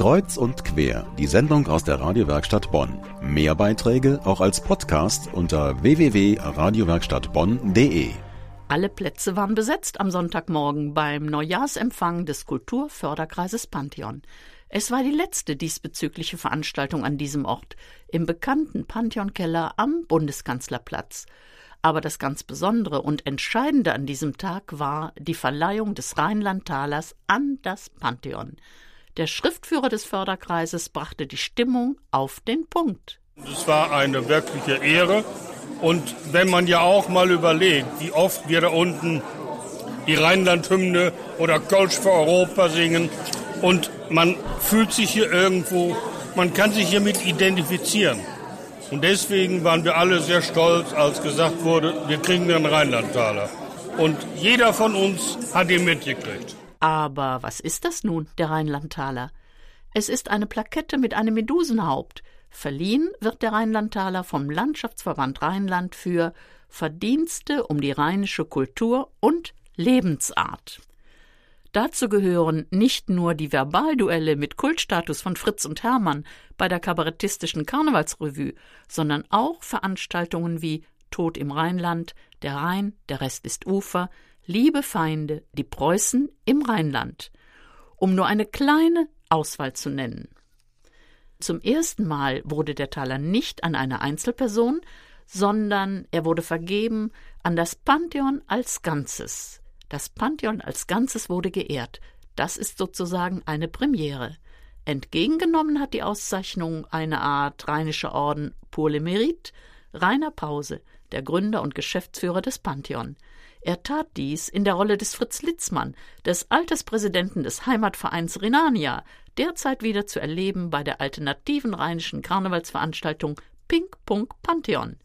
Kreuz und quer, die Sendung aus der Radiowerkstatt Bonn. Mehr Beiträge auch als Podcast unter www.radiowerkstattbonn.de. Alle Plätze waren besetzt am Sonntagmorgen beim Neujahrsempfang des Kulturförderkreises Pantheon. Es war die letzte diesbezügliche Veranstaltung an diesem Ort, im bekannten Pantheonkeller am Bundeskanzlerplatz. Aber das ganz Besondere und Entscheidende an diesem Tag war die Verleihung des Rheinlandtalers an das Pantheon. Der Schriftführer des Förderkreises brachte die Stimmung auf den Punkt. Es war eine wirkliche Ehre. Und wenn man ja auch mal überlegt, wie oft wir da unten die Rheinland-Hymne oder Kölsch für Europa singen und man fühlt sich hier irgendwo, man kann sich hiermit identifizieren. Und deswegen waren wir alle sehr stolz, als gesagt wurde, wir kriegen den Rheinlandtaler. Und jeder von uns hat ihn mitgekriegt. Aber was ist das nun, der Rheinlandtaler? Es ist eine Plakette mit einem Medusenhaupt. Verliehen wird der Rheinlandtaler vom Landschaftsverband Rheinland für Verdienste um die rheinische Kultur und Lebensart. Dazu gehören nicht nur die Verbalduelle mit Kultstatus von Fritz und Hermann bei der kabarettistischen Karnevalsrevue, sondern auch Veranstaltungen wie Tod im Rheinland, der Rhein, der Rest ist Ufer, Liebe Feinde, die Preußen im Rheinland, um nur eine kleine Auswahl zu nennen. Zum ersten Mal wurde der Taler nicht an eine Einzelperson, sondern er wurde vergeben an das Pantheon als Ganzes. Das Pantheon als Ganzes wurde geehrt. Das ist sozusagen eine Premiere. Entgegengenommen hat die Auszeichnung eine Art rheinischer Orden pour le mérite Rainer Pause, der Gründer und Geschäftsführer des Pantheon. Er tat dies in der Rolle des Fritz Litzmann, des Alterspräsidenten des Heimatvereins Renania, derzeit wieder zu erleben bei der alternativen rheinischen Karnevalsveranstaltung Pink Punk Pantheon.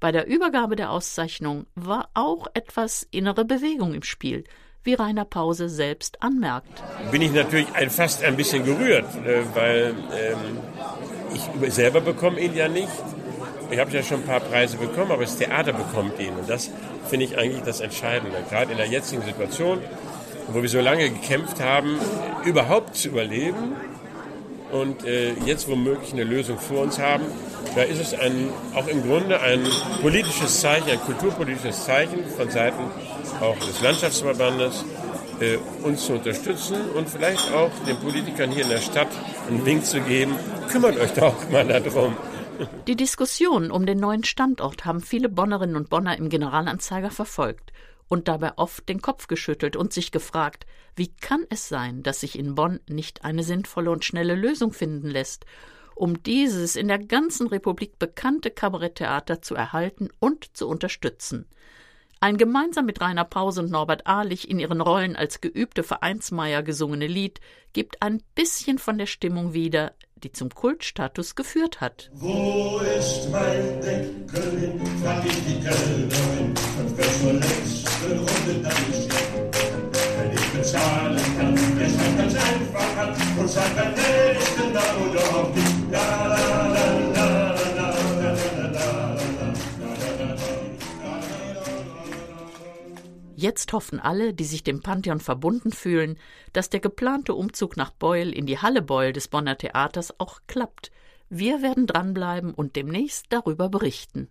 Bei der Übergabe der Auszeichnung war auch etwas innere Bewegung im Spiel, wie Rainer Pause selbst anmerkt. Bin ich natürlich ein, fast ein bisschen gerührt, äh, weil ähm, ich selber bekomme ihn ja nicht. Ich habe ja schon ein paar Preise bekommen, aber das Theater bekommt ihn. Und das finde ich eigentlich das Entscheidende. Gerade in der jetzigen Situation, wo wir so lange gekämpft haben, überhaupt zu überleben und äh, jetzt womöglich eine Lösung vor uns haben, da ist es ein, auch im Grunde ein politisches Zeichen, ein kulturpolitisches Zeichen von Seiten auch des Landschaftsverbandes, äh, uns zu unterstützen und vielleicht auch den Politikern hier in der Stadt einen Wink zu geben, kümmert euch doch mal darum. Die Diskussion um den neuen Standort haben viele Bonnerinnen und Bonner im Generalanzeiger verfolgt und dabei oft den Kopf geschüttelt und sich gefragt, wie kann es sein, dass sich in Bonn nicht eine sinnvolle und schnelle Lösung finden lässt, um dieses in der ganzen Republik bekannte Kabaretttheater zu erhalten und zu unterstützen. Ein gemeinsam mit Rainer Pause und Norbert Ahlich in ihren Rollen als geübte Vereinsmeier gesungene Lied gibt ein bisschen von der Stimmung wieder, die zum Kultstatus geführt hat. Wo ist mein Deckel frag ich die Kellnerin, und wer zur letzten Runde dann nicht Wenn ich bezahlen kann, wer es ganz einfach hat und sagt beim nächsten da oder auch nicht. La, Jetzt hoffen alle, die sich dem Pantheon verbunden fühlen, dass der geplante Umzug nach Beul in die Halle Beul des Bonner Theaters auch klappt. Wir werden dranbleiben und demnächst darüber berichten.